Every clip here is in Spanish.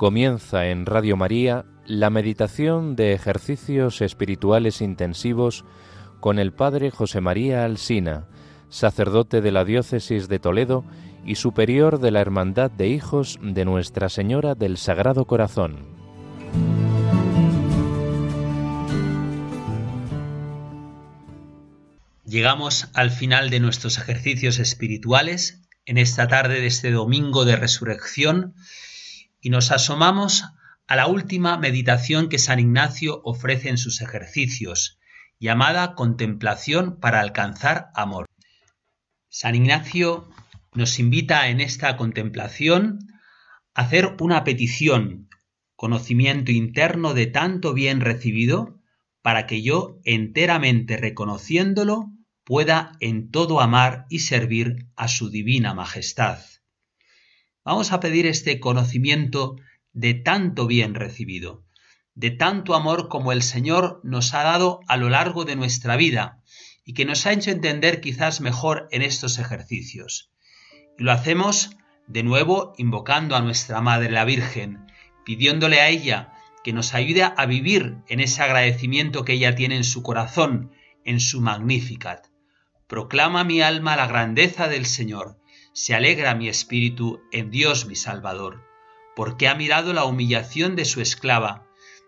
Comienza en Radio María la meditación de ejercicios espirituales intensivos con el Padre José María Alsina, sacerdote de la Diócesis de Toledo y superior de la Hermandad de Hijos de Nuestra Señora del Sagrado Corazón. Llegamos al final de nuestros ejercicios espirituales en esta tarde de este domingo de resurrección y nos asomamos a la última meditación que San Ignacio ofrece en sus ejercicios, llamada contemplación para alcanzar amor. San Ignacio nos invita en esta contemplación a hacer una petición, conocimiento interno de tanto bien recibido, para que yo, enteramente reconociéndolo, pueda en todo amar y servir a su divina majestad. Vamos a pedir este conocimiento de tanto bien recibido, de tanto amor como el Señor nos ha dado a lo largo de nuestra vida y que nos ha hecho entender quizás mejor en estos ejercicios. Y lo hacemos de nuevo invocando a nuestra Madre la Virgen, pidiéndole a ella que nos ayude a vivir en ese agradecimiento que ella tiene en su corazón, en su Magnificat. Proclama mi alma la grandeza del Señor se alegra mi espíritu en Dios mi Salvador, porque ha mirado la humillación de su esclava.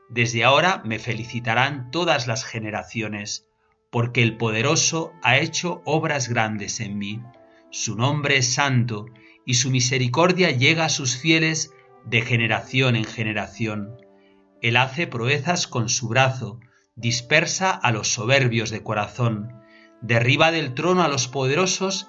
Desde ahora me felicitarán todas las generaciones, porque el poderoso ha hecho obras grandes en mí. Su nombre es santo, y su misericordia llega a sus fieles de generación en generación. Él hace proezas con su brazo, dispersa a los soberbios de corazón, derriba del trono a los poderosos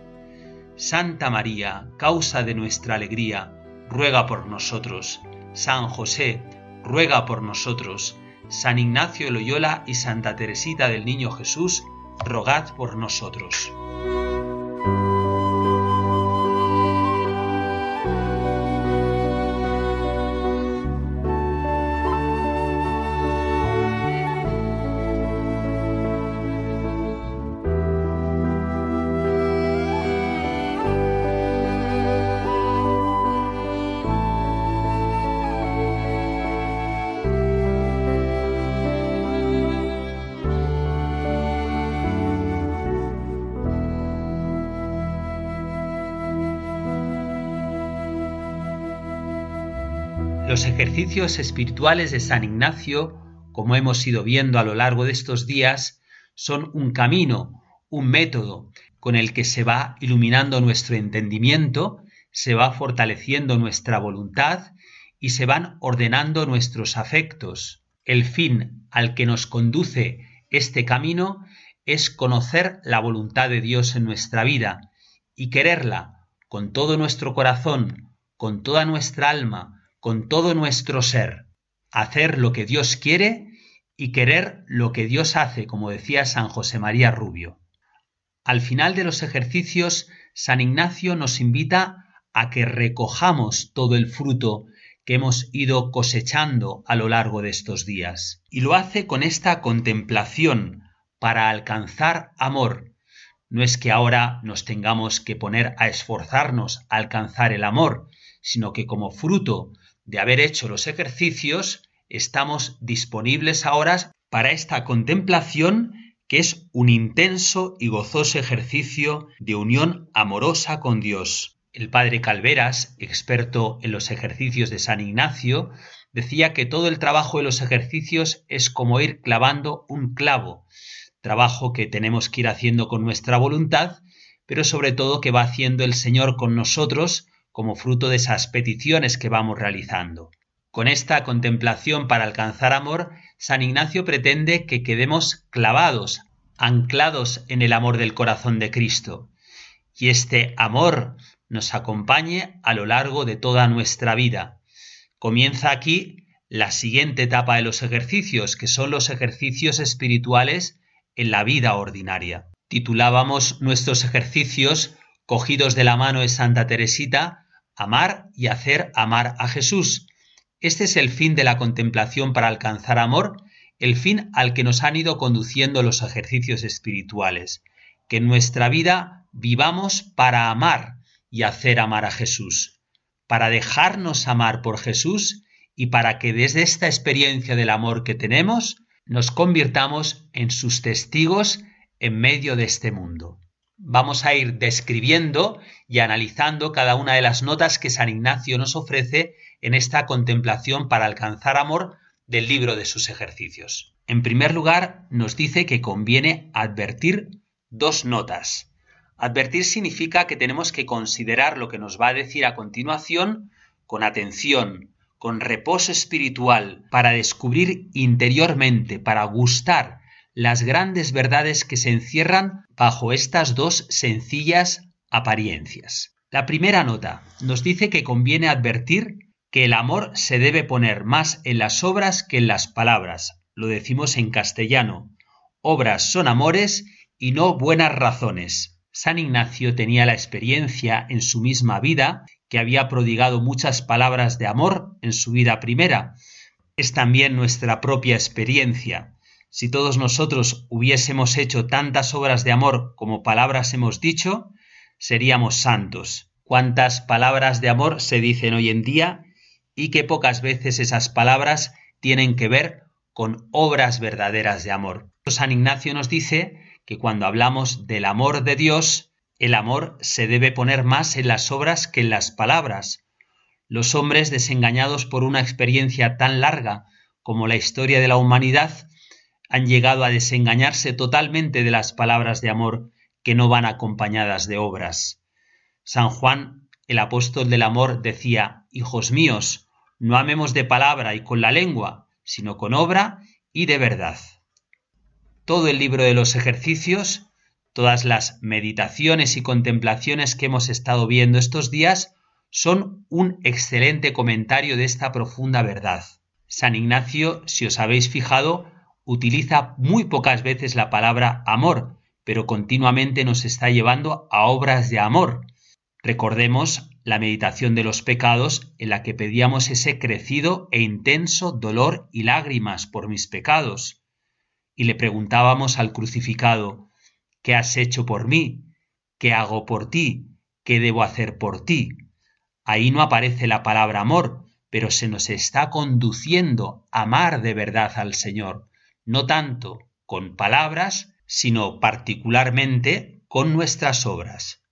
Santa María, causa de nuestra alegría, ruega por nosotros. San José, ruega por nosotros. San Ignacio de Loyola y Santa Teresita del Niño Jesús, rogad por nosotros. Los ejercicios espirituales de San Ignacio, como hemos ido viendo a lo largo de estos días, son un camino, un método con el que se va iluminando nuestro entendimiento, se va fortaleciendo nuestra voluntad y se van ordenando nuestros afectos. El fin al que nos conduce este camino es conocer la voluntad de Dios en nuestra vida y quererla con todo nuestro corazón, con toda nuestra alma, con todo nuestro ser, hacer lo que Dios quiere y querer lo que Dios hace, como decía San José María Rubio. Al final de los ejercicios, San Ignacio nos invita a que recojamos todo el fruto que hemos ido cosechando a lo largo de estos días. Y lo hace con esta contemplación para alcanzar amor. No es que ahora nos tengamos que poner a esforzarnos a alcanzar el amor, sino que como fruto de haber hecho los ejercicios, estamos disponibles ahora para esta contemplación que es un intenso y gozoso ejercicio de unión amorosa con Dios. El padre Calveras, experto en los ejercicios de San Ignacio, decía que todo el trabajo de los ejercicios es como ir clavando un clavo, trabajo que tenemos que ir haciendo con nuestra voluntad, pero sobre todo que va haciendo el Señor con nosotros como fruto de esas peticiones que vamos realizando. Con esta contemplación para alcanzar amor, San Ignacio pretende que quedemos clavados, anclados en el amor del corazón de Cristo, y este amor nos acompañe a lo largo de toda nuestra vida. Comienza aquí la siguiente etapa de los ejercicios, que son los ejercicios espirituales en la vida ordinaria. Titulábamos nuestros ejercicios cogidos de la mano de Santa Teresita, amar y hacer amar a Jesús. Este es el fin de la contemplación para alcanzar amor, el fin al que nos han ido conduciendo los ejercicios espirituales, que en nuestra vida vivamos para amar y hacer amar a Jesús, para dejarnos amar por Jesús y para que desde esta experiencia del amor que tenemos nos convirtamos en sus testigos en medio de este mundo. Vamos a ir describiendo y analizando cada una de las notas que San Ignacio nos ofrece en esta contemplación para alcanzar amor del libro de sus ejercicios. En primer lugar, nos dice que conviene advertir dos notas. Advertir significa que tenemos que considerar lo que nos va a decir a continuación con atención, con reposo espiritual, para descubrir interiormente, para gustar las grandes verdades que se encierran bajo estas dos sencillas apariencias. La primera nota nos dice que conviene advertir que el amor se debe poner más en las obras que en las palabras. Lo decimos en castellano. Obras son amores y no buenas razones. San Ignacio tenía la experiencia en su misma vida que había prodigado muchas palabras de amor en su vida primera. Es también nuestra propia experiencia. Si todos nosotros hubiésemos hecho tantas obras de amor como palabras hemos dicho, seríamos santos. ¿Cuántas palabras de amor se dicen hoy en día y qué pocas veces esas palabras tienen que ver con obras verdaderas de amor? San Ignacio nos dice que cuando hablamos del amor de Dios, el amor se debe poner más en las obras que en las palabras. Los hombres desengañados por una experiencia tan larga como la historia de la humanidad han llegado a desengañarse totalmente de las palabras de amor que no van acompañadas de obras. San Juan, el apóstol del amor, decía, Hijos míos, no amemos de palabra y con la lengua, sino con obra y de verdad. Todo el libro de los ejercicios Todas las meditaciones y contemplaciones que hemos estado viendo estos días son un excelente comentario de esta profunda verdad. San Ignacio, si os habéis fijado, utiliza muy pocas veces la palabra amor, pero continuamente nos está llevando a obras de amor. Recordemos la meditación de los pecados en la que pedíamos ese crecido e intenso dolor y lágrimas por mis pecados. Y le preguntábamos al crucificado, ¿Qué has hecho por mí? ¿Qué hago por ti? ¿Qué debo hacer por ti? Ahí no aparece la palabra amor, pero se nos está conduciendo a amar de verdad al Señor, no tanto con palabras, sino particularmente con nuestras obras.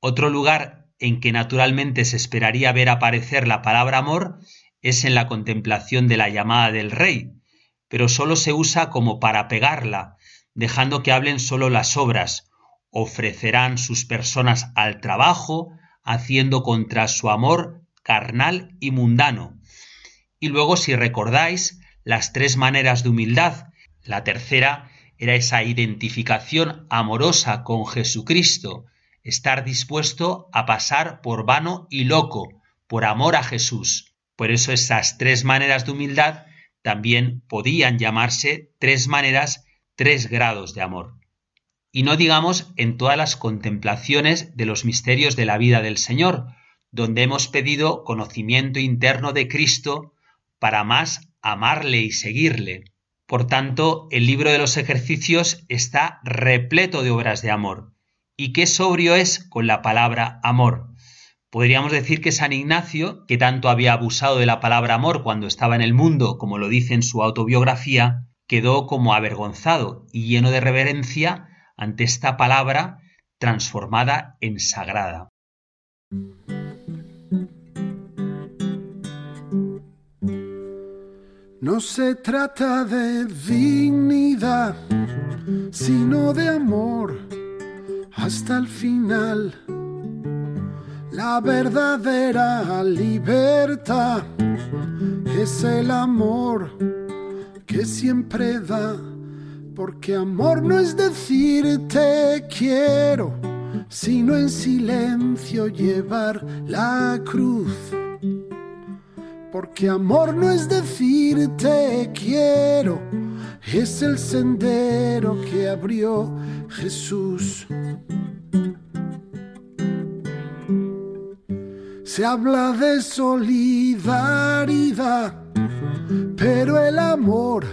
Otro lugar en que naturalmente se esperaría ver aparecer la palabra amor es en la contemplación de la llamada del rey, pero sólo se usa como para pegarla, dejando que hablen solo las obras, ofrecerán sus personas al trabajo, haciendo contra su amor carnal y mundano. Y luego, si recordáis, las tres maneras de humildad, la tercera era esa identificación amorosa con Jesucristo, estar dispuesto a pasar por vano y loco, por amor a Jesús. Por eso esas tres maneras de humildad también podían llamarse tres maneras tres grados de amor. Y no digamos en todas las contemplaciones de los misterios de la vida del Señor, donde hemos pedido conocimiento interno de Cristo para más amarle y seguirle. Por tanto, el libro de los ejercicios está repleto de obras de amor. ¿Y qué sobrio es con la palabra amor? Podríamos decir que San Ignacio, que tanto había abusado de la palabra amor cuando estaba en el mundo, como lo dice en su autobiografía, quedó como avergonzado y lleno de reverencia ante esta palabra transformada en sagrada. No se trata de dignidad, sino de amor hasta el final. La verdadera libertad es el amor que siempre da, porque amor no es decir te quiero, sino en silencio llevar la cruz. Porque amor no es decir te quiero, es el sendero que abrió Jesús. Se habla de solidaridad, pero el amor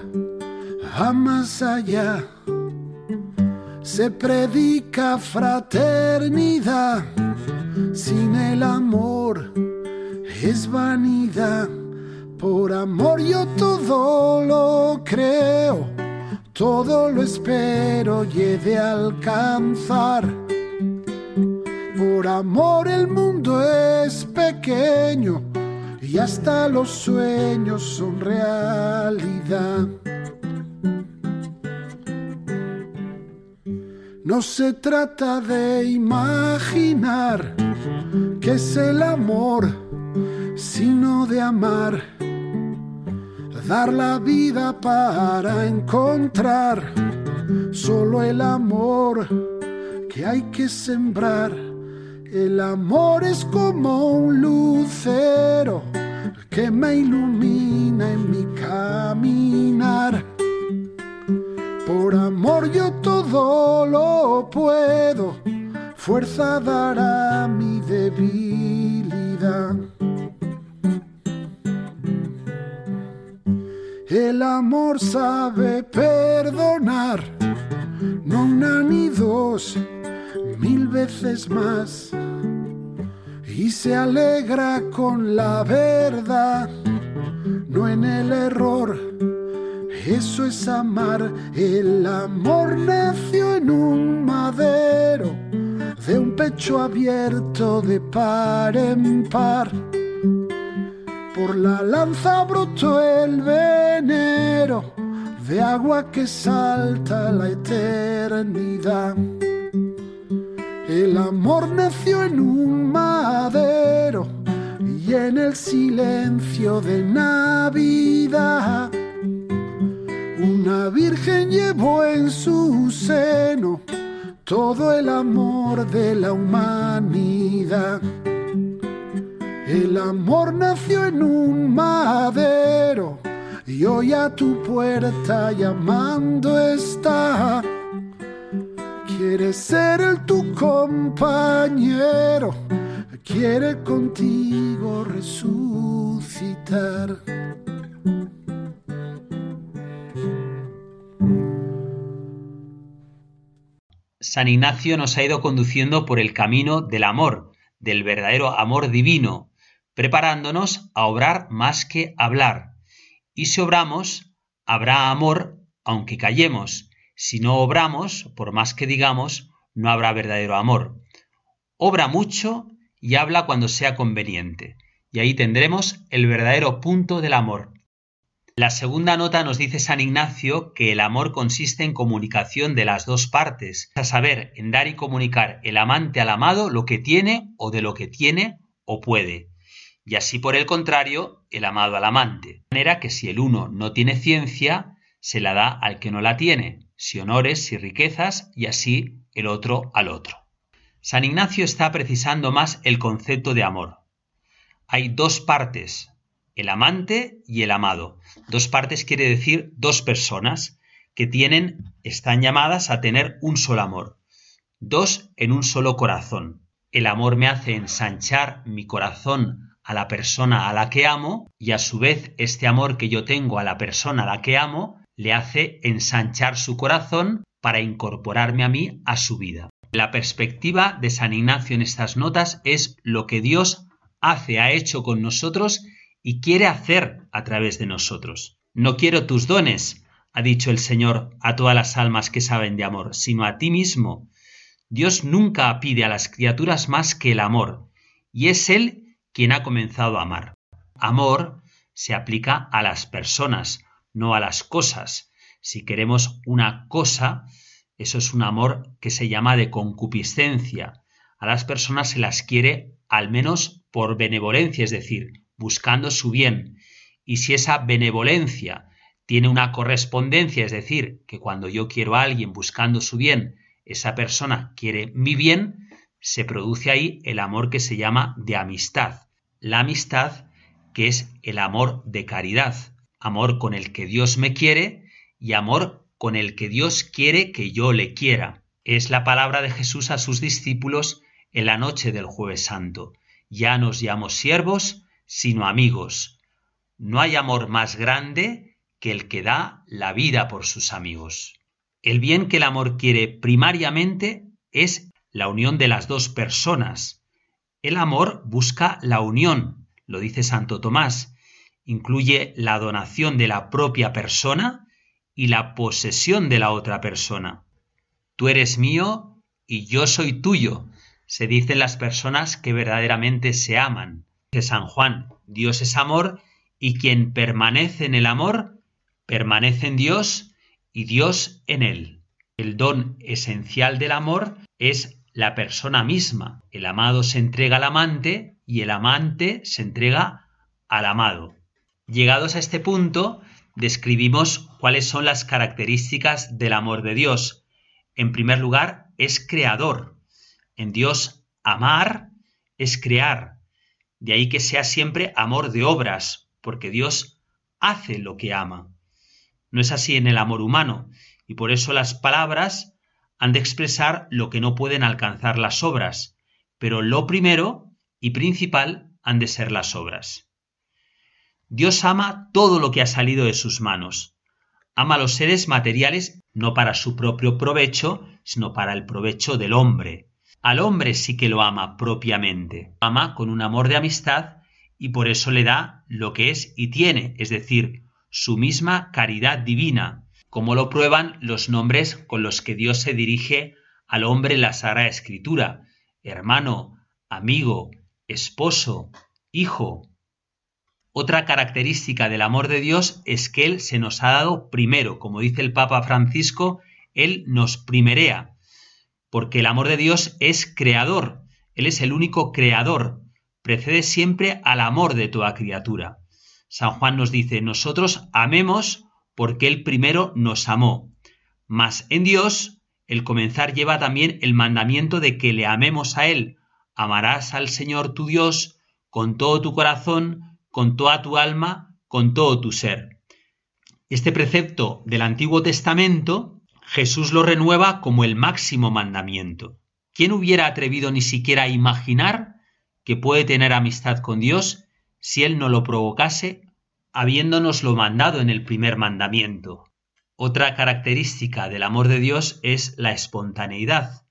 va más allá. Se predica fraternidad, sin el amor es vanidad. Por amor yo todo lo creo, todo lo espero y he de alcanzar por amor el mundo es pequeño y hasta los sueños son realidad. No se trata de imaginar que es el amor, sino de amar. Dar la vida para encontrar solo el amor que hay que sembrar el amor es como un lucero que me ilumina en mi caminar. Por amor yo todo lo puedo, fuerza dará mi debilidad. El amor sabe perdonar, no una ni dos, mil veces más y se alegra con la verdad, no en el error. Eso es amar, el amor nació en un madero, de un pecho abierto de par en par. Por la lanza brotó el venero, de agua que salta la eternidad. El amor nació en un madero y en el silencio de Navidad. Una virgen llevó en su seno todo el amor de la humanidad. El amor nació en un madero y hoy a tu puerta llamando está quiere ser el tu compañero, quiere contigo resucitar. San Ignacio nos ha ido conduciendo por el camino del amor, del verdadero amor divino, preparándonos a obrar más que hablar. Y si obramos, habrá amor aunque callemos, si no obramos, por más que digamos, no habrá verdadero amor. Obra mucho y habla cuando sea conveniente, y ahí tendremos el verdadero punto del amor. La segunda nota nos dice San Ignacio que el amor consiste en comunicación de las dos partes, a saber, en dar y comunicar el amante al amado lo que tiene o de lo que tiene o puede, y así por el contrario, el amado al amante. De manera que si el uno no tiene ciencia, se la da al que no la tiene, si honores, si riquezas, y así el otro al otro. San Ignacio está precisando más el concepto de amor. Hay dos partes, el amante y el amado. Dos partes quiere decir dos personas que tienen, están llamadas a tener un solo amor. Dos en un solo corazón. El amor me hace ensanchar mi corazón a la persona a la que amo y a su vez este amor que yo tengo a la persona a la que amo le hace ensanchar su corazón para incorporarme a mí a su vida. La perspectiva de San Ignacio en estas notas es lo que Dios hace, ha hecho con nosotros y quiere hacer a través de nosotros. No quiero tus dones, ha dicho el Señor a todas las almas que saben de amor, sino a ti mismo. Dios nunca pide a las criaturas más que el amor, y es Él quien ha comenzado a amar. Amor se aplica a las personas, no a las cosas. Si queremos una cosa, eso es un amor que se llama de concupiscencia. A las personas se las quiere al menos por benevolencia, es decir, buscando su bien. Y si esa benevolencia tiene una correspondencia, es decir, que cuando yo quiero a alguien buscando su bien, esa persona quiere mi bien, se produce ahí el amor que se llama de amistad. La amistad que es el amor de caridad, amor con el que Dios me quiere y amor con el que Dios quiere que yo le quiera. Es la palabra de Jesús a sus discípulos en la noche del jueves santo. Ya nos llamo siervos, sino amigos. No hay amor más grande que el que da la vida por sus amigos. El bien que el amor quiere primariamente es la unión de las dos personas. El amor busca la unión, lo dice Santo Tomás, incluye la donación de la propia persona y la posesión de la otra persona. Tú eres mío y yo soy tuyo, se dicen las personas que verdaderamente se aman. De San Juan, Dios es amor y quien permanece en el amor, permanece en Dios y Dios en él. El don esencial del amor es la persona misma. El amado se entrega al amante y el amante se entrega al amado. Llegados a este punto, describimos cuáles son las características del amor de Dios. En primer lugar, es creador. En Dios, amar es crear. De ahí que sea siempre amor de obras, porque Dios hace lo que ama. No es así en el amor humano, y por eso las palabras han de expresar lo que no pueden alcanzar las obras, pero lo primero y principal han de ser las obras. Dios ama todo lo que ha salido de sus manos. Ama a los seres materiales no para su propio provecho, sino para el provecho del hombre. Al hombre sí que lo ama propiamente. Ama con un amor de amistad y por eso le da lo que es y tiene, es decir, su misma caridad divina, como lo prueban los nombres con los que Dios se dirige al hombre en la Sagrada Escritura, hermano, amigo, esposo, hijo. Otra característica del amor de Dios es que Él se nos ha dado primero, como dice el Papa Francisco, Él nos primerea, porque el amor de Dios es creador, Él es el único creador, precede siempre al amor de toda criatura. San Juan nos dice, nosotros amemos porque Él primero nos amó. Mas en Dios el comenzar lleva también el mandamiento de que le amemos a Él. Amarás al Señor tu Dios con todo tu corazón, con toda tu alma, con todo tu ser. Este precepto del Antiguo Testamento Jesús lo renueva como el máximo mandamiento. ¿Quién hubiera atrevido ni siquiera a imaginar que puede tener amistad con Dios si Él no lo provocase habiéndonoslo mandado en el primer mandamiento. Otra característica del amor de Dios es la espontaneidad.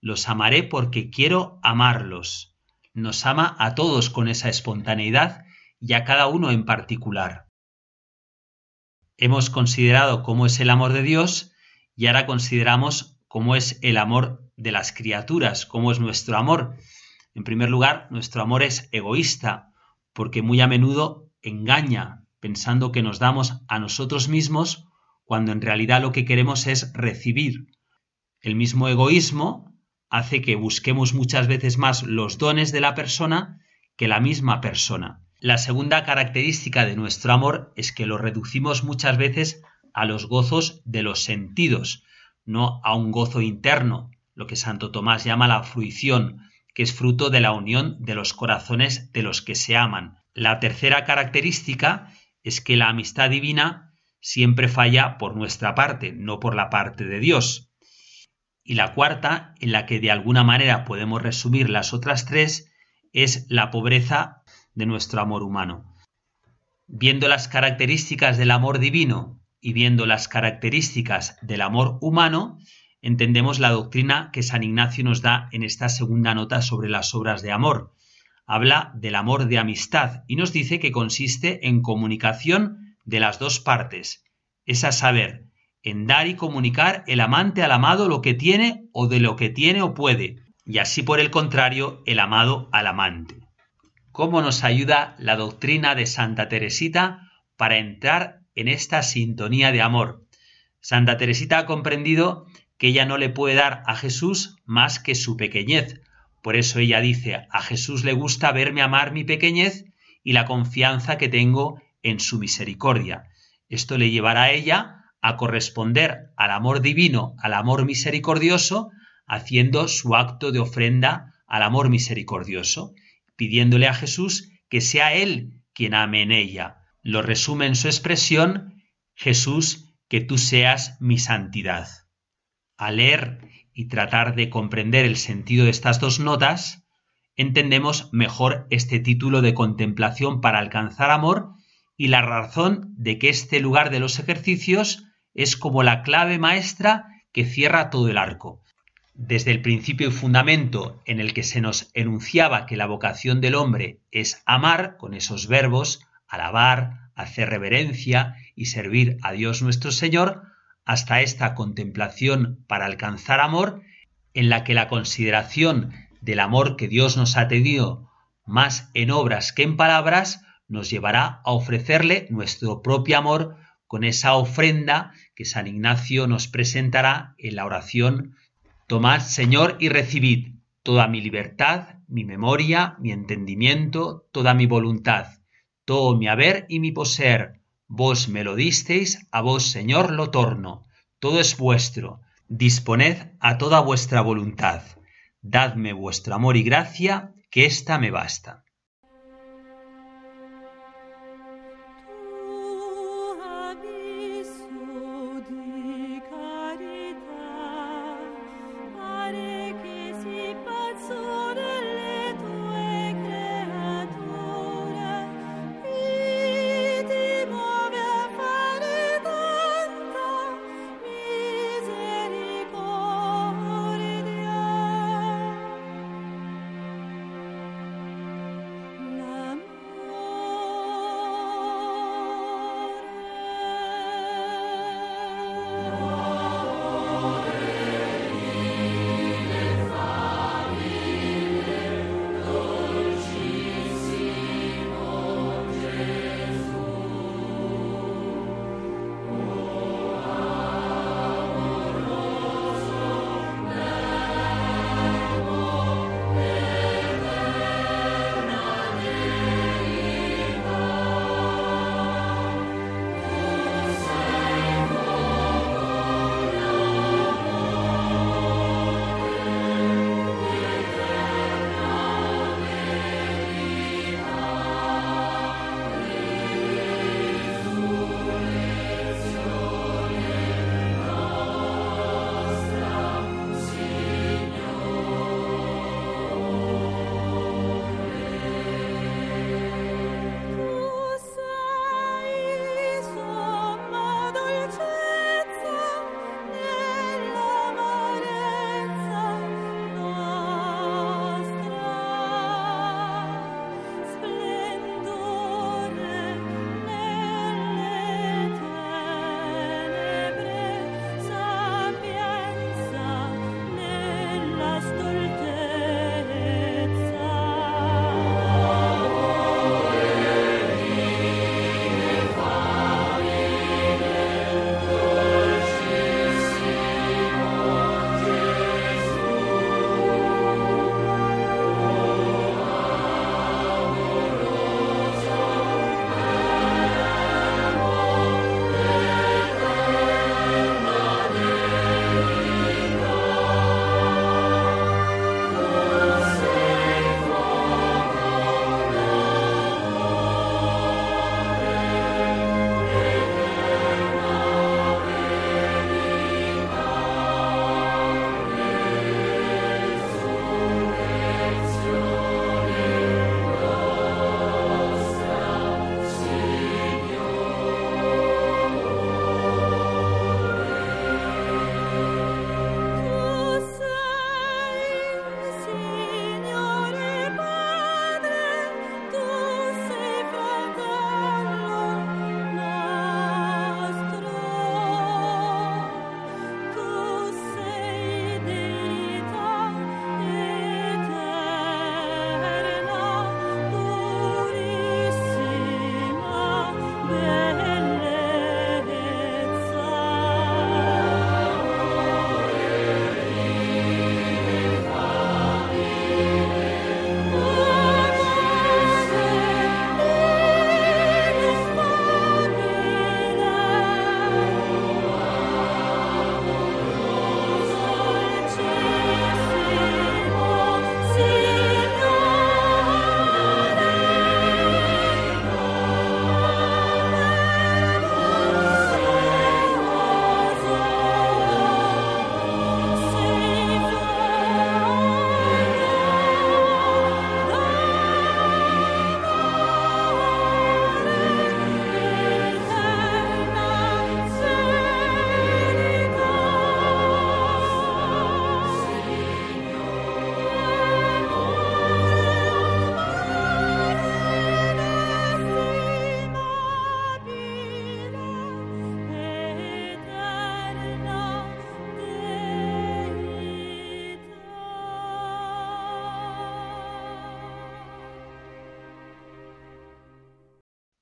Los amaré porque quiero amarlos. Nos ama a todos con esa espontaneidad y a cada uno en particular. Hemos considerado cómo es el amor de Dios y ahora consideramos cómo es el amor de las criaturas, cómo es nuestro amor. En primer lugar, nuestro amor es egoísta, porque muy a menudo engaña pensando que nos damos a nosotros mismos cuando en realidad lo que queremos es recibir. El mismo egoísmo hace que busquemos muchas veces más los dones de la persona que la misma persona. La segunda característica de nuestro amor es que lo reducimos muchas veces a los gozos de los sentidos, no a un gozo interno, lo que Santo Tomás llama la fruición, que es fruto de la unión de los corazones de los que se aman. La tercera característica es que la amistad divina siempre falla por nuestra parte, no por la parte de Dios. Y la cuarta, en la que de alguna manera podemos resumir las otras tres, es la pobreza de nuestro amor humano. Viendo las características del amor divino y viendo las características del amor humano, entendemos la doctrina que San Ignacio nos da en esta segunda nota sobre las obras de amor, habla del amor de amistad y nos dice que consiste en comunicación de las dos partes, es a saber, en dar y comunicar el amante al amado lo que tiene o de lo que tiene o puede, y así por el contrario el amado al amante. ¿Cómo nos ayuda la doctrina de Santa Teresita para entrar en esta sintonía de amor? Santa Teresita ha comprendido que ella no le puede dar a Jesús más que su pequeñez, por eso ella dice, a Jesús le gusta verme amar mi pequeñez y la confianza que tengo en su misericordia. Esto le llevará a ella a corresponder al amor divino, al amor misericordioso, haciendo su acto de ofrenda al amor misericordioso, pidiéndole a Jesús que sea Él quien ame en ella. Lo resume en su expresión, Jesús, que tú seas mi santidad. Al leer y tratar de comprender el sentido de estas dos notas, entendemos mejor este título de contemplación para alcanzar amor y la razón de que este lugar de los ejercicios es como la clave maestra que cierra todo el arco. Desde el principio y fundamento en el que se nos enunciaba que la vocación del hombre es amar, con esos verbos, alabar, hacer reverencia y servir a Dios nuestro Señor, hasta esta contemplación para alcanzar amor, en la que la consideración del amor que Dios nos ha tenido más en obras que en palabras, nos llevará a ofrecerle nuestro propio amor con esa ofrenda que San Ignacio nos presentará en la oración Tomad, Señor, y recibid toda mi libertad, mi memoria, mi entendimiento, toda mi voluntad, todo mi haber y mi poseer. Vos me lo disteis, a vos, Señor, lo torno. Todo es vuestro. Disponed a toda vuestra voluntad dadme vuestro amor y gracia, que ésta me basta.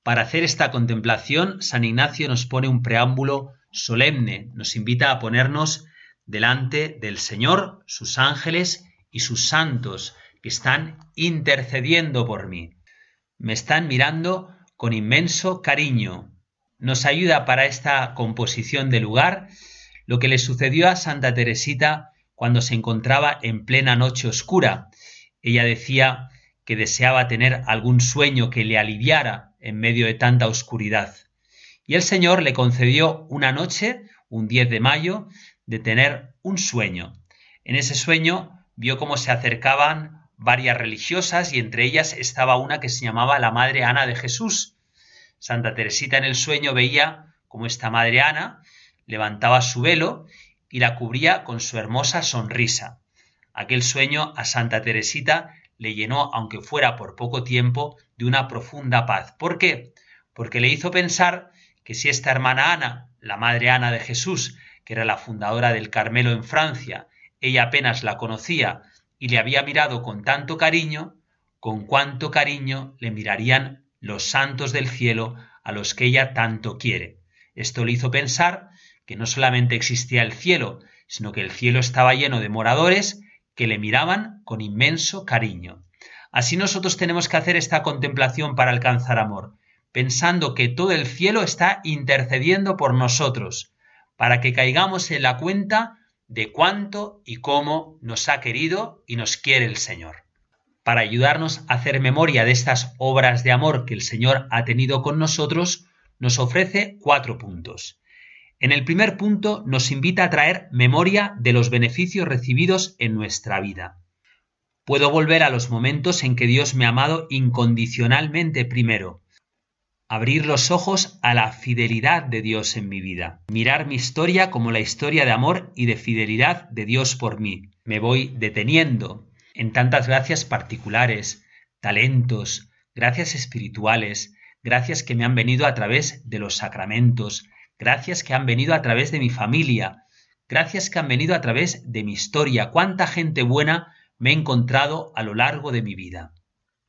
Para hacer esta contemplación, San Ignacio nos pone un preámbulo solemne, nos invita a ponernos delante del Señor, sus ángeles y sus santos, que están intercediendo por mí. Me están mirando con inmenso cariño. Nos ayuda para esta composición de lugar lo que le sucedió a Santa Teresita cuando se encontraba en plena noche oscura. Ella decía que deseaba tener algún sueño que le aliviara en medio de tanta oscuridad. Y el Señor le concedió una noche, un 10 de mayo, de tener un sueño. En ese sueño vio cómo se acercaban varias religiosas y entre ellas estaba una que se llamaba la Madre Ana de Jesús. Santa Teresita en el sueño veía cómo esta Madre Ana levantaba su velo y la cubría con su hermosa sonrisa. Aquel sueño a Santa Teresita le llenó, aunque fuera por poco tiempo, de una profunda paz. ¿Por qué? Porque le hizo pensar que si esta hermana Ana, la Madre Ana de Jesús, que era la fundadora del Carmelo en Francia, ella apenas la conocía y le había mirado con tanto cariño, con cuánto cariño le mirarían los santos del cielo a los que ella tanto quiere. Esto le hizo pensar que no solamente existía el cielo, sino que el cielo estaba lleno de moradores que le miraban con inmenso cariño. Así nosotros tenemos que hacer esta contemplación para alcanzar amor, pensando que todo el cielo está intercediendo por nosotros, para que caigamos en la cuenta de cuánto y cómo nos ha querido y nos quiere el Señor. Para ayudarnos a hacer memoria de estas obras de amor que el Señor ha tenido con nosotros, nos ofrece cuatro puntos. En el primer punto nos invita a traer memoria de los beneficios recibidos en nuestra vida. Puedo volver a los momentos en que Dios me ha amado incondicionalmente primero, abrir los ojos a la fidelidad de Dios en mi vida, mirar mi historia como la historia de amor y de fidelidad de Dios por mí. Me voy deteniendo en tantas gracias particulares, talentos, gracias espirituales, gracias que me han venido a través de los sacramentos, gracias que han venido a través de mi familia, gracias que han venido a través de mi historia, cuánta gente buena me he encontrado a lo largo de mi vida.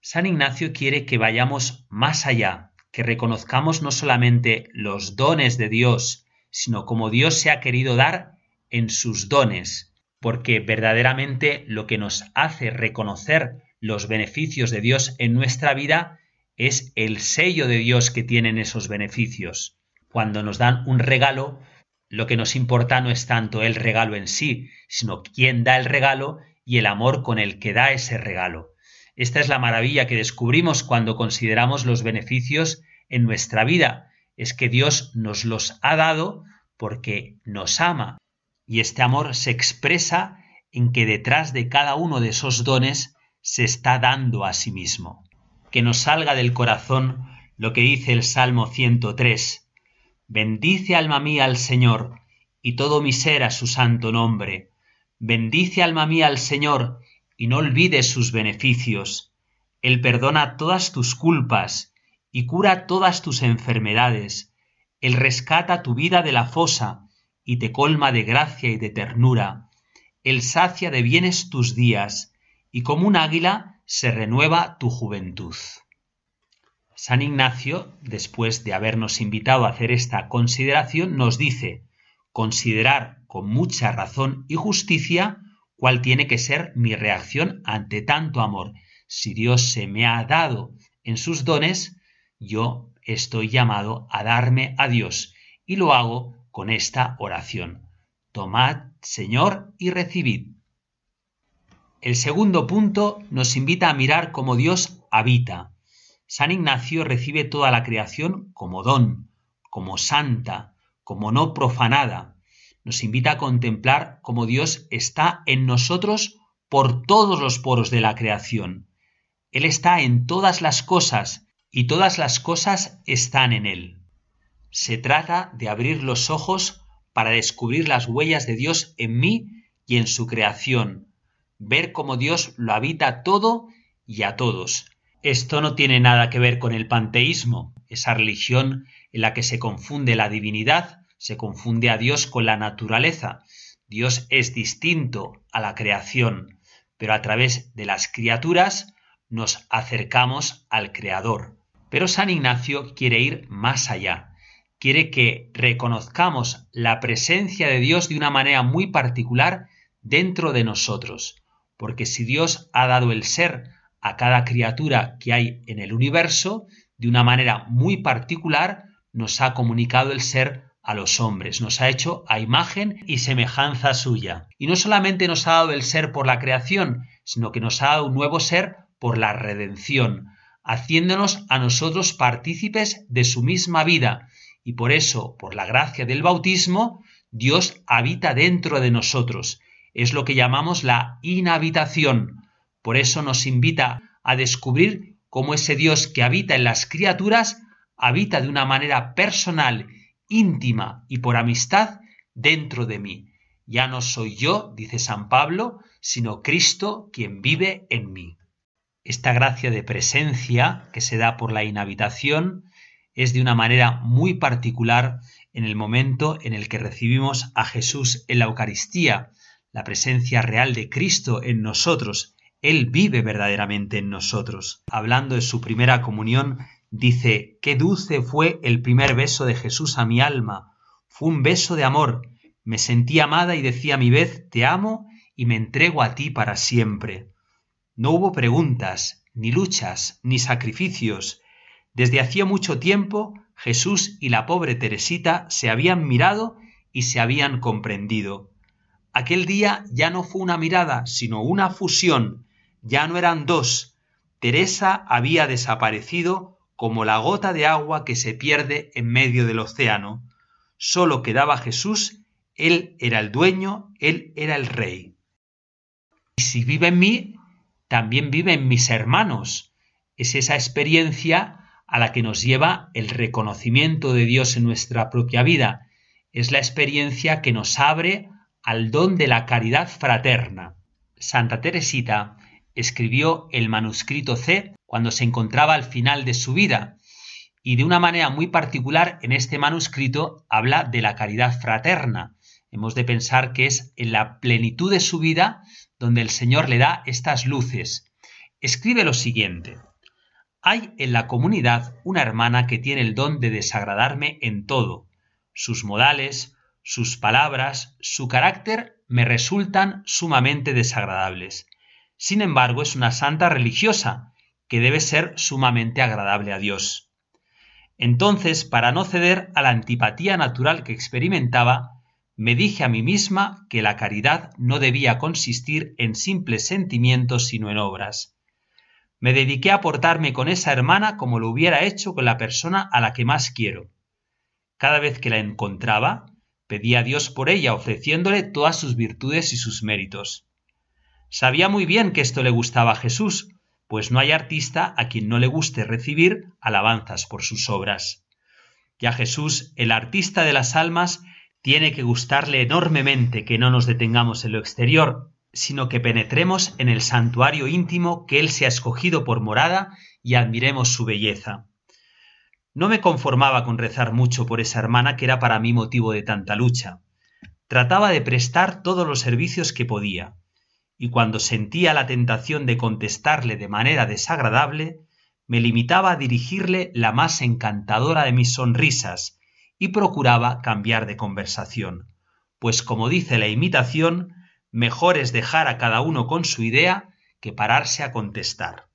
San Ignacio quiere que vayamos más allá, que reconozcamos no solamente los dones de Dios, sino como Dios se ha querido dar en sus dones, porque verdaderamente lo que nos hace reconocer los beneficios de Dios en nuestra vida es el sello de Dios que tienen esos beneficios. Cuando nos dan un regalo, lo que nos importa no es tanto el regalo en sí, sino quién da el regalo y el amor con el que da ese regalo. Esta es la maravilla que descubrimos cuando consideramos los beneficios en nuestra vida. Es que Dios nos los ha dado porque nos ama. Y este amor se expresa en que detrás de cada uno de esos dones se está dando a sí mismo. Que nos salga del corazón lo que dice el Salmo 103. Bendice alma mía al Señor, y todo mi ser a su santo nombre. Bendice alma mía al Señor, y no olvides sus beneficios. Él perdona todas tus culpas y cura todas tus enfermedades. Él rescata tu vida de la fosa y te colma de gracia y de ternura. Él sacia de bienes tus días y como un águila se renueva tu juventud. San Ignacio, después de habernos invitado a hacer esta consideración, nos dice considerar con mucha razón y justicia cuál tiene que ser mi reacción ante tanto amor. Si Dios se me ha dado en sus dones, yo estoy llamado a darme a Dios y lo hago con esta oración. Tomad, Señor, y recibid. El segundo punto nos invita a mirar cómo Dios habita. San Ignacio recibe toda la creación como don, como santa, como no profanada, nos invita a contemplar cómo Dios está en nosotros por todos los poros de la creación. Él está en todas las cosas y todas las cosas están en Él. Se trata de abrir los ojos para descubrir las huellas de Dios en mí y en su creación, ver cómo Dios lo habita todo y a todos. Esto no tiene nada que ver con el panteísmo, esa religión en la que se confunde la divinidad se confunde a Dios con la naturaleza. Dios es distinto a la creación, pero a través de las criaturas nos acercamos al Creador. Pero San Ignacio quiere ir más allá. Quiere que reconozcamos la presencia de Dios de una manera muy particular dentro de nosotros. Porque si Dios ha dado el ser a cada criatura que hay en el universo, de una manera muy particular, nos ha comunicado el ser a los hombres, nos ha hecho a imagen y semejanza suya. Y no solamente nos ha dado el ser por la creación, sino que nos ha dado un nuevo ser por la redención, haciéndonos a nosotros partícipes de su misma vida, y por eso, por la gracia del bautismo, Dios habita dentro de nosotros. Es lo que llamamos la inhabitación. Por eso nos invita a descubrir cómo ese Dios que habita en las criaturas habita de una manera personal, íntima y por amistad dentro de mí. Ya no soy yo, dice San Pablo, sino Cristo quien vive en mí. Esta gracia de presencia que se da por la inhabitación es de una manera muy particular en el momento en el que recibimos a Jesús en la Eucaristía, la presencia real de Cristo en nosotros, él vive verdaderamente en nosotros. Hablando de su primera comunión, dice, qué dulce fue el primer beso de Jesús a mi alma. Fue un beso de amor. Me sentí amada y decía a mi vez, te amo y me entrego a ti para siempre. No hubo preguntas, ni luchas, ni sacrificios. Desde hacía mucho tiempo Jesús y la pobre Teresita se habían mirado y se habían comprendido. Aquel día ya no fue una mirada, sino una fusión, ya no eran dos. Teresa había desaparecido como la gota de agua que se pierde en medio del océano. Solo quedaba Jesús, Él era el dueño, Él era el rey. Y si vive en mí, también vive en mis hermanos. Es esa experiencia a la que nos lleva el reconocimiento de Dios en nuestra propia vida. Es la experiencia que nos abre al don de la caridad fraterna. Santa Teresita escribió el manuscrito C cuando se encontraba al final de su vida y de una manera muy particular en este manuscrito habla de la caridad fraterna. Hemos de pensar que es en la plenitud de su vida donde el Señor le da estas luces. Escribe lo siguiente. Hay en la comunidad una hermana que tiene el don de desagradarme en todo. Sus modales, sus palabras, su carácter me resultan sumamente desagradables. Sin embargo, es una santa religiosa, que debe ser sumamente agradable a Dios. Entonces, para no ceder a la antipatía natural que experimentaba, me dije a mí misma que la caridad no debía consistir en simples sentimientos sino en obras. Me dediqué a portarme con esa hermana como lo hubiera hecho con la persona a la que más quiero. Cada vez que la encontraba, pedía a Dios por ella ofreciéndole todas sus virtudes y sus méritos. Sabía muy bien que esto le gustaba a Jesús, pues no hay artista a quien no le guste recibir alabanzas por sus obras. Y a Jesús, el artista de las almas, tiene que gustarle enormemente que no nos detengamos en lo exterior, sino que penetremos en el santuario íntimo que Él se ha escogido por morada y admiremos su belleza. No me conformaba con rezar mucho por esa hermana que era para mí motivo de tanta lucha. Trataba de prestar todos los servicios que podía, y cuando sentía la tentación de contestarle de manera desagradable, me limitaba a dirigirle la más encantadora de mis sonrisas y procuraba cambiar de conversación, pues como dice la imitación, mejor es dejar a cada uno con su idea que pararse a contestar.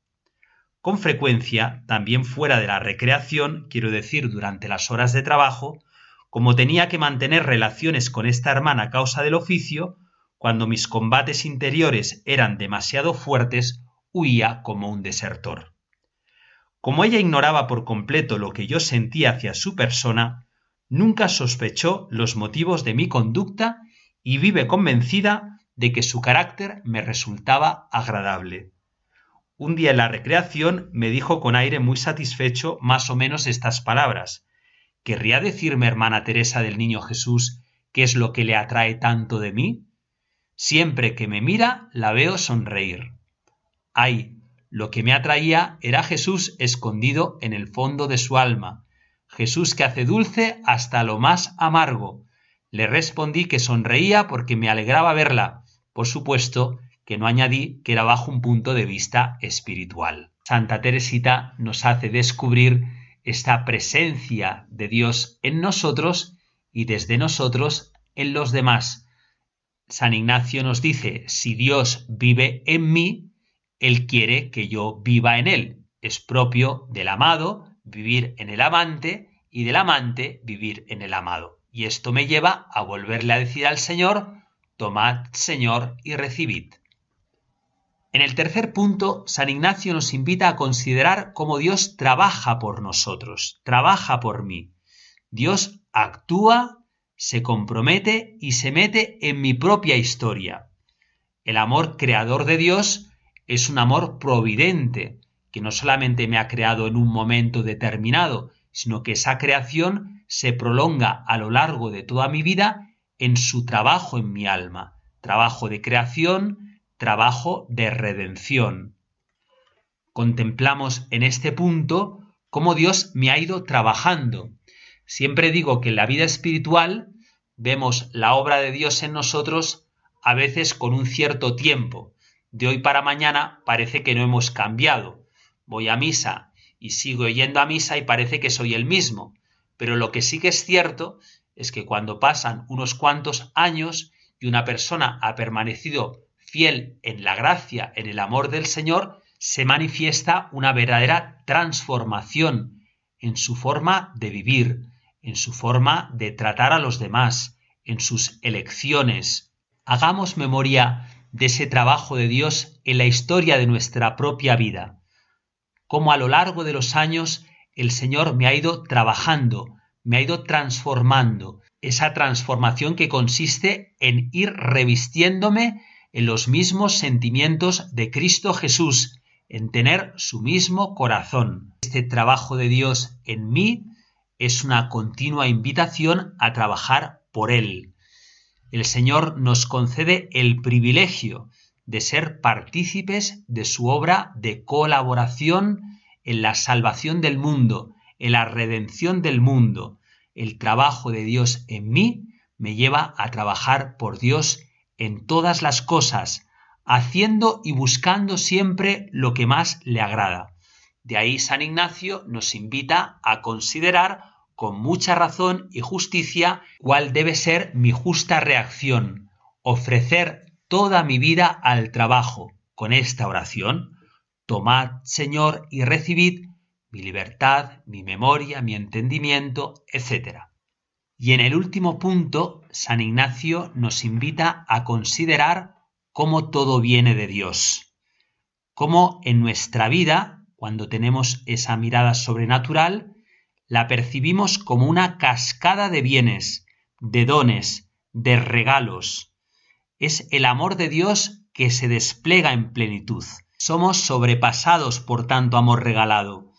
Con frecuencia, también fuera de la recreación, quiero decir durante las horas de trabajo, como tenía que mantener relaciones con esta hermana a causa del oficio, cuando mis combates interiores eran demasiado fuertes, huía como un desertor. Como ella ignoraba por completo lo que yo sentía hacia su persona, nunca sospechó los motivos de mi conducta y vive convencida de que su carácter me resultaba agradable. Un día en la recreación me dijo con aire muy satisfecho más o menos estas palabras. ¿Querría decirme, hermana Teresa del Niño Jesús, qué es lo que le atrae tanto de mí? Siempre que me mira, la veo sonreír. Ay, lo que me atraía era Jesús escondido en el fondo de su alma, Jesús que hace dulce hasta lo más amargo. Le respondí que sonreía porque me alegraba verla, por supuesto que no añadí que era bajo un punto de vista espiritual. Santa Teresita nos hace descubrir esta presencia de Dios en nosotros y desde nosotros en los demás. San Ignacio nos dice, si Dios vive en mí, Él quiere que yo viva en Él. Es propio del amado vivir en el amante y del amante vivir en el amado. Y esto me lleva a volverle a decir al Señor, tomad, Señor, y recibid. En el tercer punto, San Ignacio nos invita a considerar cómo Dios trabaja por nosotros, trabaja por mí. Dios actúa, se compromete y se mete en mi propia historia. El amor creador de Dios es un amor providente, que no solamente me ha creado en un momento determinado, sino que esa creación se prolonga a lo largo de toda mi vida en su trabajo en mi alma, trabajo de creación, trabajo de redención. Contemplamos en este punto cómo Dios me ha ido trabajando. Siempre digo que en la vida espiritual vemos la obra de Dios en nosotros a veces con un cierto tiempo. De hoy para mañana parece que no hemos cambiado. Voy a misa y sigo yendo a misa y parece que soy el mismo. Pero lo que sí que es cierto es que cuando pasan unos cuantos años y una persona ha permanecido fiel en la gracia, en el amor del Señor, se manifiesta una verdadera transformación en su forma de vivir, en su forma de tratar a los demás, en sus elecciones. Hagamos memoria de ese trabajo de Dios en la historia de nuestra propia vida. Cómo a lo largo de los años el Señor me ha ido trabajando, me ha ido transformando, esa transformación que consiste en ir revistiéndome en los mismos sentimientos de Cristo Jesús, en tener su mismo corazón. Este trabajo de Dios en mí es una continua invitación a trabajar por Él. El Señor nos concede el privilegio de ser partícipes de su obra de colaboración en la salvación del mundo, en la redención del mundo. El trabajo de Dios en mí me lleva a trabajar por Dios en todas las cosas, haciendo y buscando siempre lo que más le agrada. De ahí San Ignacio nos invita a considerar con mucha razón y justicia cuál debe ser mi justa reacción, ofrecer toda mi vida al trabajo con esta oración. Tomad, Señor, y recibid mi libertad, mi memoria, mi entendimiento, etc. Y en el último punto, San Ignacio nos invita a considerar cómo todo viene de Dios, cómo en nuestra vida, cuando tenemos esa mirada sobrenatural, la percibimos como una cascada de bienes, de dones, de regalos. Es el amor de Dios que se despliega en plenitud. Somos sobrepasados por tanto amor regalado.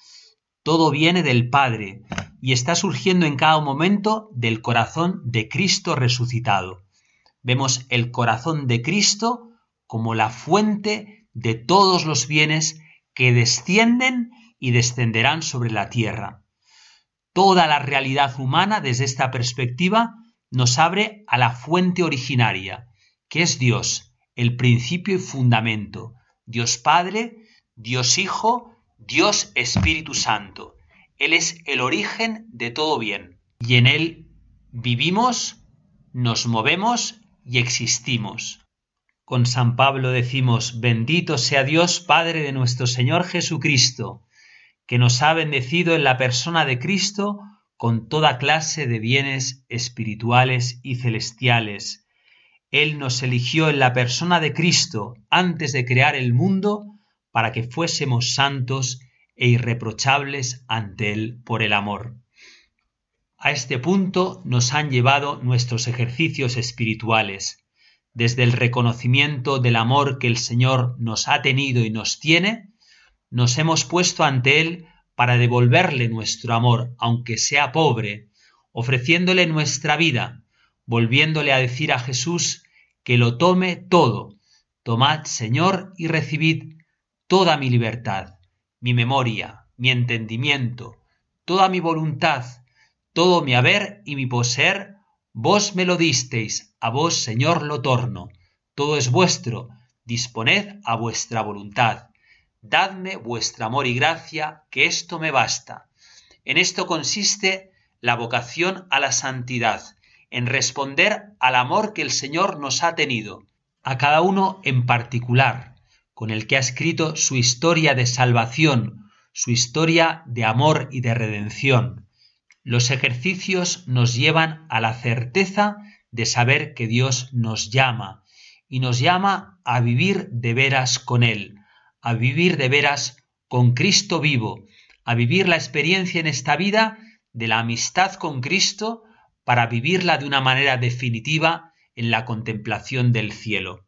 Todo viene del Padre y está surgiendo en cada momento del corazón de Cristo resucitado. Vemos el corazón de Cristo como la fuente de todos los bienes que descienden y descenderán sobre la tierra. Toda la realidad humana desde esta perspectiva nos abre a la fuente originaria, que es Dios, el principio y fundamento, Dios Padre, Dios Hijo, Dios Espíritu Santo. Él es el origen de todo bien y en Él vivimos, nos movemos y existimos. Con San Pablo decimos, bendito sea Dios Padre de nuestro Señor Jesucristo, que nos ha bendecido en la persona de Cristo con toda clase de bienes espirituales y celestiales. Él nos eligió en la persona de Cristo antes de crear el mundo para que fuésemos santos e irreprochables ante Él por el amor. A este punto nos han llevado nuestros ejercicios espirituales, desde el reconocimiento del amor que el Señor nos ha tenido y nos tiene, nos hemos puesto ante Él para devolverle nuestro amor, aunque sea pobre, ofreciéndole nuestra vida, volviéndole a decir a Jesús que lo tome todo. Tomad, Señor, y recibid toda mi libertad, mi memoria, mi entendimiento, toda mi voluntad, todo mi haber y mi poseer, vos me lo disteis, a vos, Señor, lo torno, todo es vuestro, disponed a vuestra voluntad. Dadme vuestro amor y gracia, que esto me basta. En esto consiste la vocación a la santidad, en responder al amor que el Señor nos ha tenido, a cada uno en particular, con el que ha escrito su historia de salvación, su historia de amor y de redención. Los ejercicios nos llevan a la certeza de saber que Dios nos llama, y nos llama a vivir de veras con Él, a vivir de veras con Cristo vivo, a vivir la experiencia en esta vida de la amistad con Cristo para vivirla de una manera definitiva en la contemplación del cielo.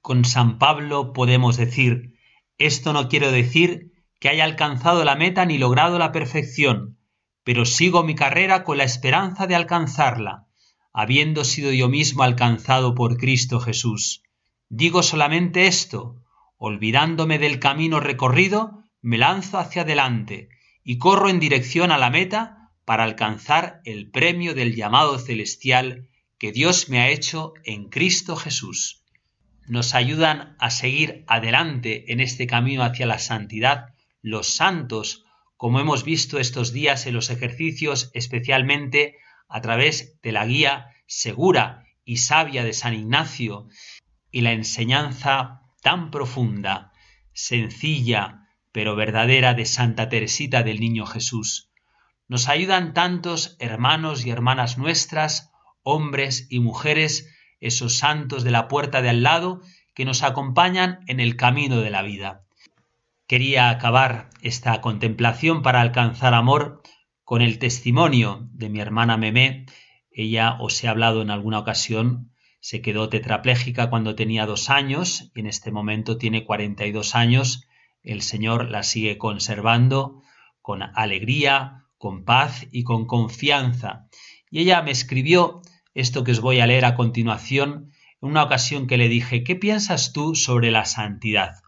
Con San Pablo podemos decir, esto no quiero decir que haya alcanzado la meta ni logrado la perfección, pero sigo mi carrera con la esperanza de alcanzarla, habiendo sido yo mismo alcanzado por Cristo Jesús. Digo solamente esto, olvidándome del camino recorrido, me lanzo hacia adelante y corro en dirección a la meta para alcanzar el premio del llamado celestial que Dios me ha hecho en Cristo Jesús. Nos ayudan a seguir adelante en este camino hacia la santidad los santos, como hemos visto estos días en los ejercicios, especialmente a través de la guía segura y sabia de San Ignacio y la enseñanza tan profunda, sencilla, pero verdadera de Santa Teresita del Niño Jesús. Nos ayudan tantos hermanos y hermanas nuestras, hombres y mujeres, esos santos de la puerta de al lado, que nos acompañan en el camino de la vida. Quería acabar esta contemplación para alcanzar amor con el testimonio de mi hermana Memé. Ella, os he hablado en alguna ocasión, se quedó tetrapléjica cuando tenía dos años y en este momento tiene 42 años. El Señor la sigue conservando con alegría, con paz y con confianza. Y ella me escribió esto que os voy a leer a continuación en una ocasión que le dije, ¿qué piensas tú sobre la santidad?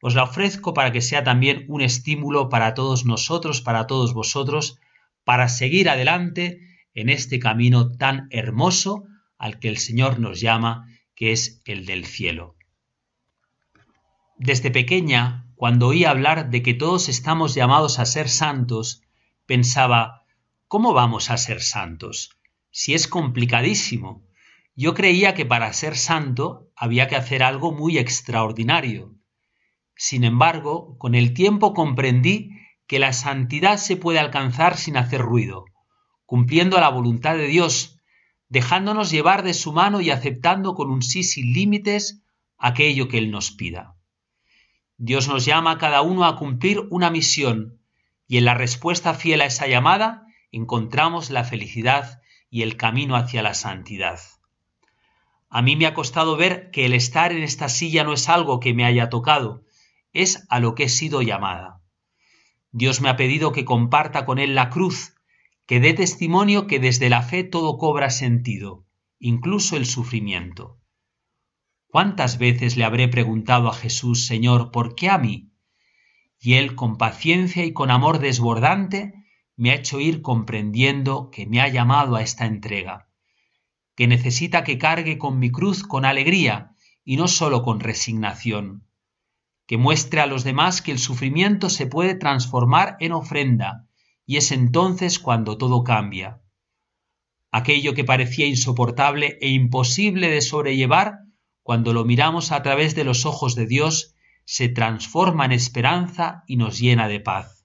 Os la ofrezco para que sea también un estímulo para todos nosotros, para todos vosotros, para seguir adelante en este camino tan hermoso al que el Señor nos llama, que es el del cielo. Desde pequeña, cuando oí hablar de que todos estamos llamados a ser santos, pensaba, ¿cómo vamos a ser santos? Si es complicadísimo. Yo creía que para ser santo había que hacer algo muy extraordinario. Sin embargo, con el tiempo comprendí que la santidad se puede alcanzar sin hacer ruido, cumpliendo la voluntad de Dios, dejándonos llevar de su mano y aceptando con un sí sin límites aquello que Él nos pida. Dios nos llama a cada uno a cumplir una misión, y en la respuesta fiel a esa llamada encontramos la felicidad y el camino hacia la santidad. A mí me ha costado ver que el estar en esta silla no es algo que me haya tocado, es a lo que he sido llamada. Dios me ha pedido que comparta con Él la cruz, que dé testimonio que desde la fe todo cobra sentido, incluso el sufrimiento. ¿Cuántas veces le habré preguntado a Jesús, Señor, ¿por qué a mí? Y Él, con paciencia y con amor desbordante, me ha hecho ir comprendiendo que me ha llamado a esta entrega, que necesita que cargue con mi cruz con alegría y no sólo con resignación que muestre a los demás que el sufrimiento se puede transformar en ofrenda, y es entonces cuando todo cambia. Aquello que parecía insoportable e imposible de sobrellevar, cuando lo miramos a través de los ojos de Dios, se transforma en esperanza y nos llena de paz.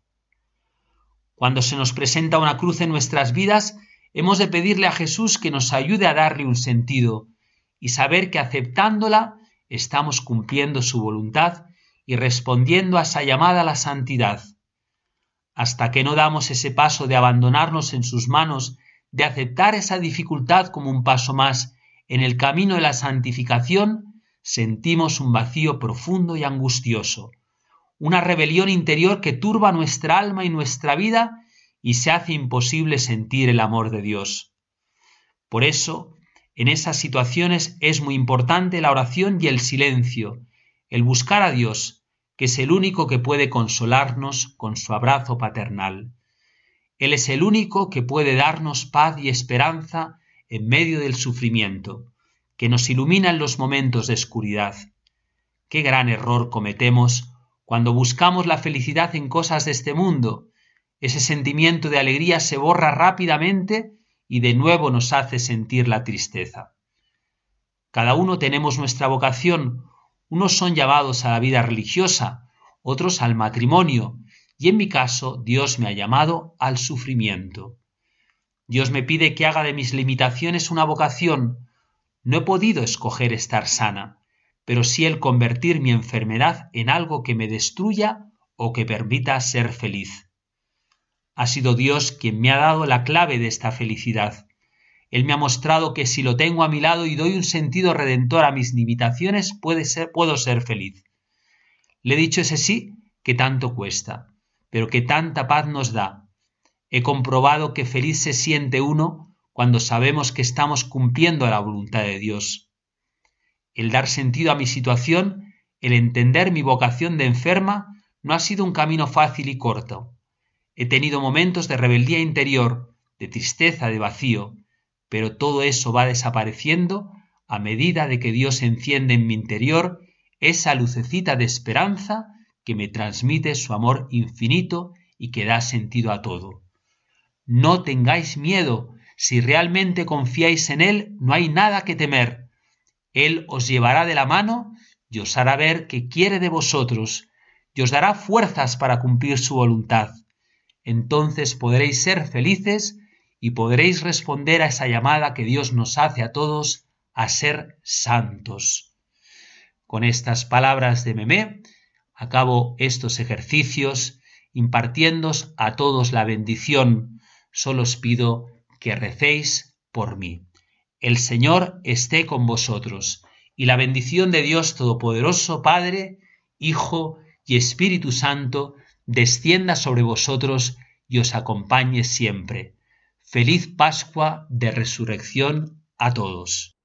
Cuando se nos presenta una cruz en nuestras vidas, hemos de pedirle a Jesús que nos ayude a darle un sentido y saber que aceptándola estamos cumpliendo su voluntad y respondiendo a esa llamada a la santidad. Hasta que no damos ese paso de abandonarnos en sus manos, de aceptar esa dificultad como un paso más en el camino de la santificación, sentimos un vacío profundo y angustioso, una rebelión interior que turba nuestra alma y nuestra vida y se hace imposible sentir el amor de Dios. Por eso, en esas situaciones es muy importante la oración y el silencio, el buscar a Dios, que es el único que puede consolarnos con su abrazo paternal. Él es el único que puede darnos paz y esperanza en medio del sufrimiento, que nos ilumina en los momentos de oscuridad. Qué gran error cometemos Cuando buscamos la felicidad en cosas de este mundo, ese sentimiento de alegría se borra rápidamente y de nuevo nos hace sentir la tristeza. Cada uno tenemos nuestra vocación, unos son llamados a la vida religiosa, otros al matrimonio, y en mi caso Dios me ha llamado al sufrimiento. Dios me pide que haga de mis limitaciones una vocación. No he podido escoger estar sana, pero sí el convertir mi enfermedad en algo que me destruya o que permita ser feliz. Ha sido Dios quien me ha dado la clave de esta felicidad. Él me ha mostrado que si lo tengo a mi lado y doy un sentido redentor a mis limitaciones, puedo ser feliz. Le he dicho ese sí que tanto cuesta, pero que tanta paz nos da, He comprobado que feliz se siente uno cuando sabemos que estamos cumpliendo la voluntad de Dios. El dar sentido a mi situación, el entender mi vocación de enferma, no ha sido un camino fácil y corto. He tenido momentos de rebeldía interior, de tristeza, de vacío, pero todo eso va desapareciendo a medida de que Dios enciende en mi interior esa lucecita de esperanza que me transmite su amor infinito y que da sentido a todo. No tengáis miedo, si realmente confiáis en Él, no hay nada que temer. Él os llevará de la mano y os hará ver que quiere de vosotros, y os dará fuerzas para cumplir su voluntad. Entonces podréis ser felices y podréis responder a esa llamada que Dios nos hace a todos a ser santos. Con estas palabras de Memé, acabo estos ejercicios impartiéndos a todos la bendición solo os pido que recéis por mí. El Señor esté con vosotros, y la bendición de Dios Todopoderoso, Padre, Hijo y Espíritu Santo, descienda sobre vosotros y os acompañe siempre. Feliz Pascua de Resurrección a todos.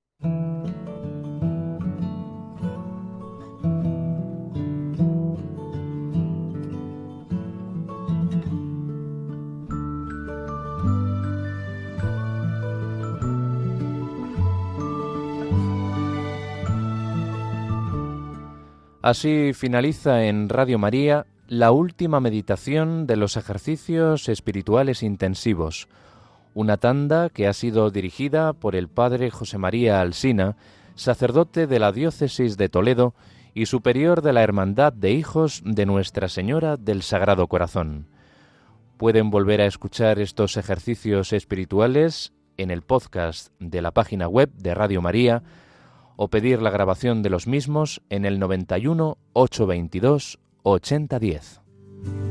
Así finaliza en Radio María la última meditación de los ejercicios espirituales intensivos, una tanda que ha sido dirigida por el padre José María Alsina, sacerdote de la diócesis de Toledo y superior de la Hermandad de Hijos de Nuestra Señora del Sagrado Corazón. Pueden volver a escuchar estos ejercicios espirituales en el podcast de la página web de Radio María, o pedir la grabación de los mismos en el 91 822 8010.